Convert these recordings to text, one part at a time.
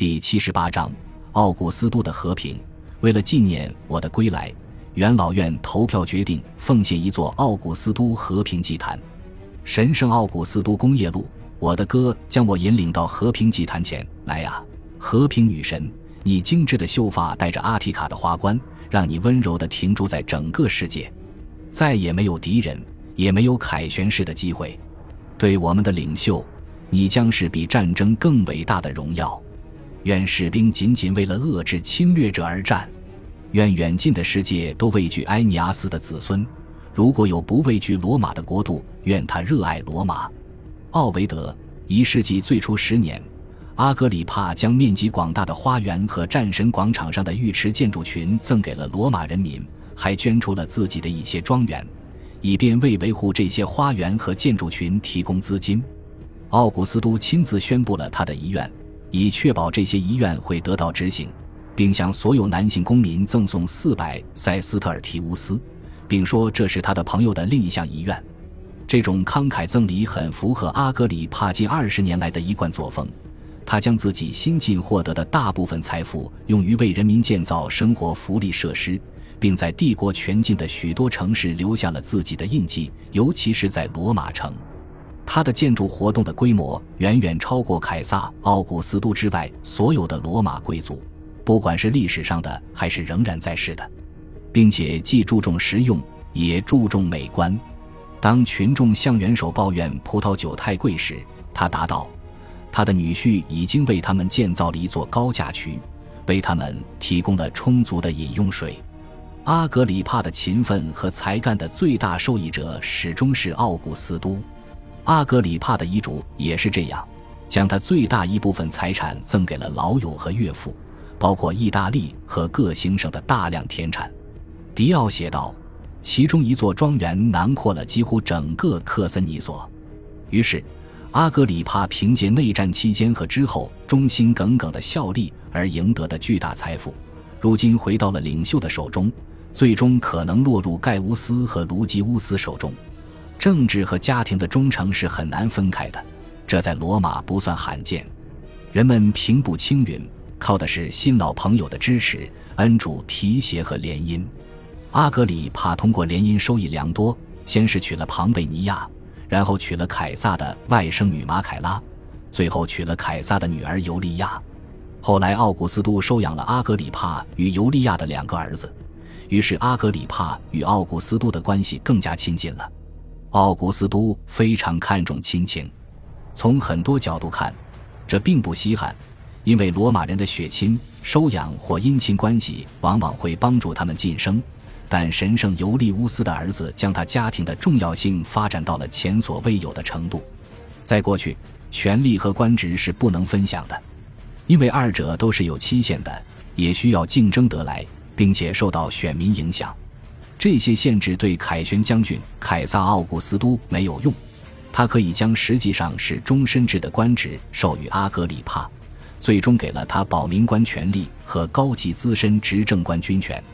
第七十八章：奥古斯都的和平。为了纪念我的归来，元老院投票决定奉献一座奥古斯都和平祭坛。神圣奥古斯都工业路，我的歌将我引领到和平祭坛前来呀！和平女神，你精致的秀发带着阿提卡的花冠，让你温柔地停驻在整个世界。再也没有敌人，也没有凯旋式的机会。对我们的领袖，你将是比战争更伟大的荣耀。愿士兵仅仅为了遏制侵略者而战，愿远近的世界都畏惧埃尼阿斯的子孙。如果有不畏惧罗马的国度，愿他热爱罗马。奥维德，一世纪最初十年，阿格里帕将面积广大的花园和战神广场上的浴池建筑群赠给了罗马人民，还捐出了自己的一些庄园，以便为维护这些花园和建筑群提供资金。奥古斯都亲自宣布了他的遗愿。以确保这些遗愿会得到执行，并向所有男性公民赠送四百塞斯特尔提乌斯，并说这是他的朋友的另一项遗愿。这种慷慨赠礼很符合阿格里帕近二十年来的一贯作风。他将自己新近获得的大部分财富用于为人民建造生活福利设施，并在帝国全境的许多城市留下了自己的印记，尤其是在罗马城。他的建筑活动的规模远远超过凯撒·奥古斯都之外所有的罗马贵族，不管是历史上的还是仍然在世的，并且既注重实用也注重美观。当群众向元首抱怨葡萄酒太贵时，他答道：“他的女婿已经为他们建造了一座高架渠，为他们提供了充足的饮用水。”阿格里帕的勤奋和才干的最大受益者始终是奥古斯都。阿格里帕的遗嘱也是这样，将他最大一部分财产赠给了老友和岳父，包括意大利和各行省的大量田产。迪奥写道：“其中一座庄园囊括了几乎整个克森尼索。”于是，阿格里帕凭借内战期间和之后忠心耿耿的效力而赢得的巨大财富，如今回到了领袖的手中，最终可能落入盖乌斯和卢基乌斯手中。政治和家庭的忠诚是很难分开的，这在罗马不算罕见。人们平步青云，靠的是新老朋友的支持、恩主提携和联姻。阿格里帕通过联姻收益良多，先是娶了庞贝尼亚，然后娶了凯撒的外甥女马凯拉，最后娶了凯撒的女儿尤利亚。后来，奥古斯都收养了阿格里帕与尤利亚的两个儿子，于是阿格里帕与奥古斯都的关系更加亲近了。奥古斯都非常看重亲情，从很多角度看，这并不稀罕，因为罗马人的血亲、收养或姻亲关系往往会帮助他们晋升。但神圣尤利乌斯的儿子将他家庭的重要性发展到了前所未有的程度。在过去，权力和官职是不能分享的，因为二者都是有期限的，也需要竞争得来，并且受到选民影响。这些限制对凯旋将军凯撒·奥古斯都没有用，他可以将实际上是终身制的官职授予阿格里帕，最终给了他保民官权力和高级资深执政官军权。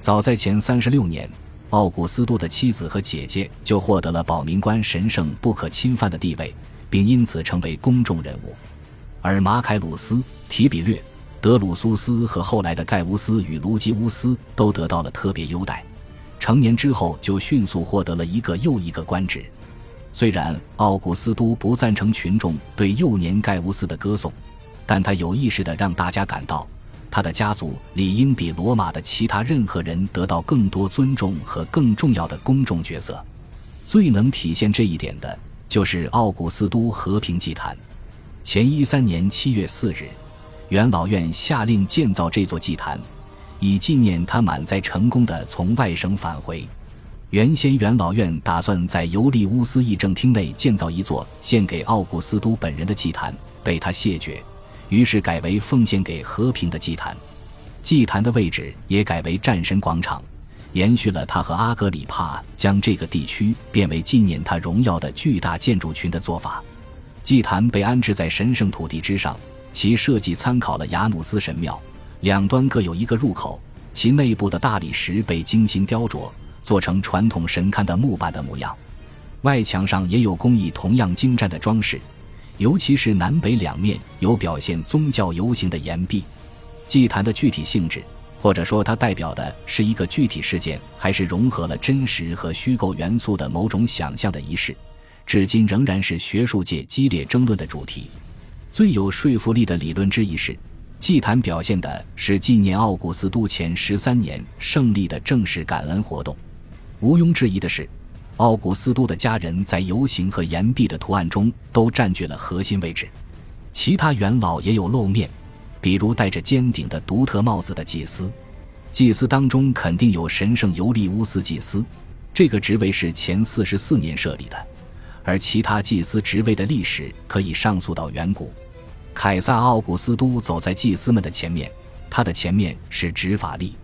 早在前三十六年，奥古斯都的妻子和姐姐就获得了保民官神圣不可侵犯的地位，并因此成为公众人物。而马凯鲁斯、提比略、德鲁苏斯和后来的盖乌斯与卢基乌斯都得到了特别优待。成年之后就迅速获得了一个又一个官职。虽然奥古斯都不赞成群众对幼年盖乌斯的歌颂，但他有意识地让大家感到，他的家族理应比罗马的其他任何人得到更多尊重和更重要的公众角色。最能体现这一点的就是奥古斯都和平祭坛。前一三年七月四日，元老院下令建造这座祭坛。以纪念他满载成功的从外省返回。原先元老院打算在尤利乌斯议政厅内建造一座献给奥古斯都本人的祭坛，被他谢绝，于是改为奉献给和平的祭坛。祭坛的位置也改为战神广场，延续了他和阿格里帕将这个地区变为纪念他荣耀的巨大建筑群的做法。祭坛被安置在神圣土地之上，其设计参考了雅努斯神庙。两端各有一个入口，其内部的大理石被精心雕琢，做成传统神龛的木板的模样。外墙上也有工艺同样精湛的装饰，尤其是南北两面有表现宗教游行的岩壁。祭坛的具体性质，或者说它代表的是一个具体事件，还是融合了真实和虚构元素的某种想象的仪式，至今仍然是学术界激烈争论的主题。最有说服力的理论之一是，祭坛表现的是纪念奥古斯都前十三年胜利的正式感恩活动。毋庸置疑的是，奥古斯都的家人在游行和岩壁的图案中都占据了核心位置。其他元老也有露面，比如戴着尖顶的独特帽子的祭司。祭司当中肯定有神圣尤利乌斯祭司，这个职位是前四十四年设立的，而其他祭司职位的历史可以上溯到远古。凯撒·奥古斯都走在祭司们的前面，他的前面是执法力，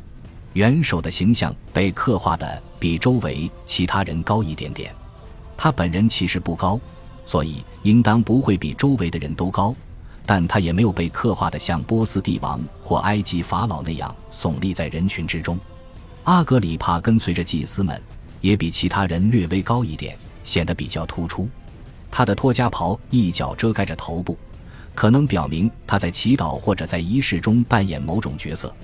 元首的形象被刻画的比周围其他人高一点点。他本人其实不高，所以应当不会比周围的人都高，但他也没有被刻画的像波斯帝王或埃及法老那样耸立在人群之中。阿格里帕跟随着祭司们，也比其他人略微高一点，显得比较突出。他的托加袍一角遮盖着头部。可能表明他在祈祷或者在仪式中扮演某种角色，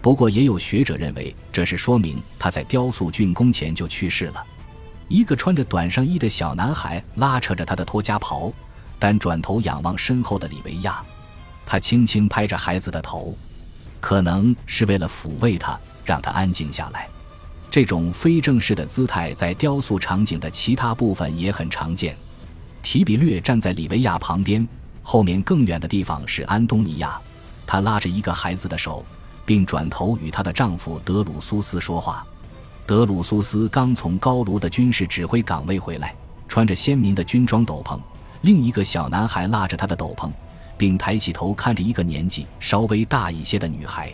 不过也有学者认为这是说明他在雕塑竣工前就去世了。一个穿着短上衣的小男孩拉扯着他的托加袍，但转头仰望身后的里维亚，他轻轻拍着孩子的头，可能是为了抚慰他，让他安静下来。这种非正式的姿态在雕塑场景的其他部分也很常见。提比略站在里维亚旁边。后面更远的地方是安东尼亚，她拉着一个孩子的手，并转头与她的丈夫德鲁苏斯说话。德鲁苏斯刚从高卢的军事指挥岗位回来，穿着鲜明的军装斗篷。另一个小男孩拉着他的斗篷，并抬起头看着一个年纪稍微大一些的女孩。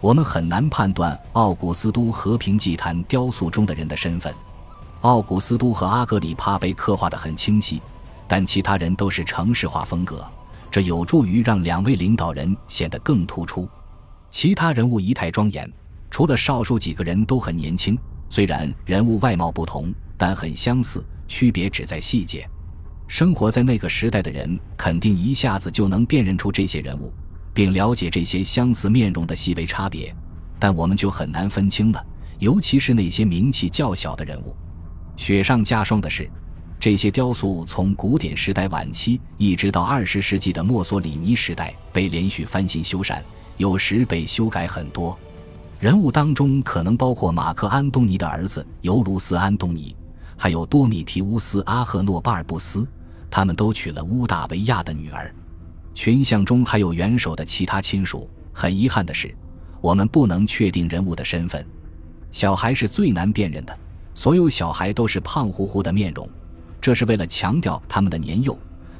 我们很难判断奥古斯都和平祭坛雕塑中的人的身份。奥古斯都和阿格里帕被刻画得很清晰。但其他人都是城市化风格，这有助于让两位领导人显得更突出。其他人物仪态庄严，除了少数几个人都很年轻。虽然人物外貌不同，但很相似，区别只在细节。生活在那个时代的人肯定一下子就能辨认出这些人物，并了解这些相似面容的细微差别。但我们就很难分清了，尤其是那些名气较小的人物。雪上加霜的是。这些雕塑从古典时代晚期一直到二十世纪的墨索里尼时代被连续翻新修缮，有时被修改很多。人物当中可能包括马克·安东尼的儿子尤卢斯·安东尼，还有多米提乌斯·阿赫诺巴尔布斯，他们都娶了乌大维亚的女儿。群像中还有元首的其他亲属。很遗憾的是，我们不能确定人物的身份。小孩是最难辨认的，所有小孩都是胖乎乎的面容。这是为了强调他们的年幼，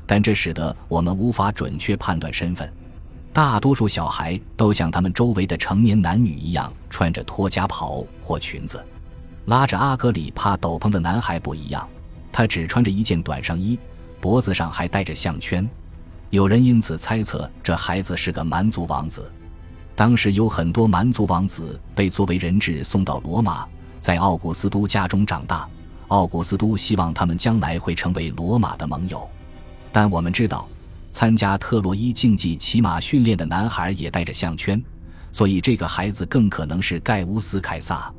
但这使得我们无法准确判断身份。大多数小孩都像他们周围的成年男女一样，穿着托加袍或裙子。拉着阿格里帕斗篷的男孩不一样，他只穿着一件短上衣，脖子上还戴着项圈。有人因此猜测这孩子是个蛮族王子。当时有很多蛮族王子被作为人质送到罗马，在奥古斯都家中长大。奥古斯都希望他们将来会成为罗马的盟友，但我们知道，参加特洛伊竞技骑马训练的男孩也戴着项圈，所以这个孩子更可能是盖乌斯·凯撒。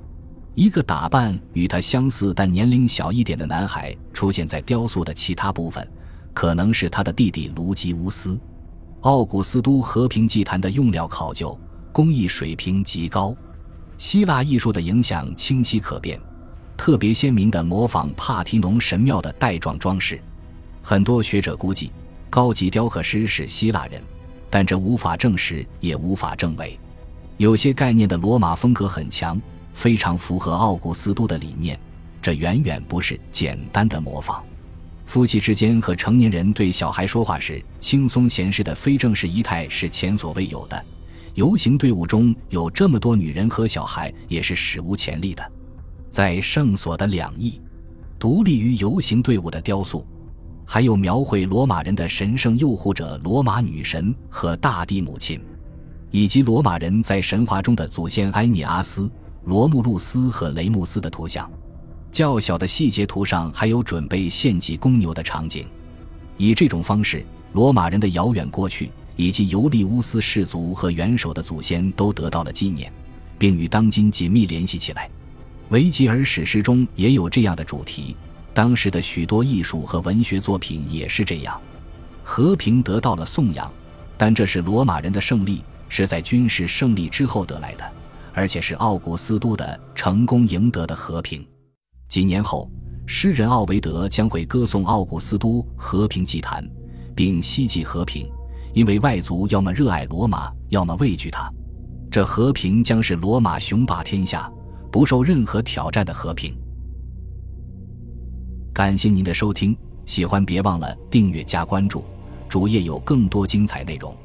一个打扮与他相似但年龄小一点的男孩出现在雕塑的其他部分，可能是他的弟弟卢基乌斯。奥古斯都和平祭坛的用料考究，工艺水平极高，希腊艺术的影响清晰可辨。特别鲜明地模仿帕提农神庙的带状装饰，很多学者估计高级雕刻师是希腊人，但这无法证实也无法证伪。有些概念的罗马风格很强，非常符合奥古斯都的理念，这远远不是简单的模仿。夫妻之间和成年人对小孩说话时轻松闲适的非正式仪态是前所未有的。游行队伍中有这么多女人和小孩也是史无前例的。在圣所的两翼，独立于游行队伍的雕塑，还有描绘罗马人的神圣诱惑者罗马女神和大地母亲，以及罗马人在神话中的祖先埃涅阿斯、罗慕路斯和雷穆斯的图像。较小的细节图上还有准备献祭公牛的场景。以这种方式，罗马人的遥远过去以及尤利乌斯氏族和元首的祖先都得到了纪念，并与当今紧密联系起来。维吉尔史诗中也有这样的主题，当时的许多艺术和文学作品也是这样。和平得到了颂扬，但这是罗马人的胜利，是在军事胜利之后得来的，而且是奥古斯都的成功赢得的和平。几年后，诗人奥维德将会歌颂奥古斯都和平祭坛，并希冀和平，因为外族要么热爱罗马，要么畏惧他。这和平将是罗马雄霸天下。不受任何挑战的和平。感谢您的收听，喜欢别忘了订阅加关注，主页有更多精彩内容。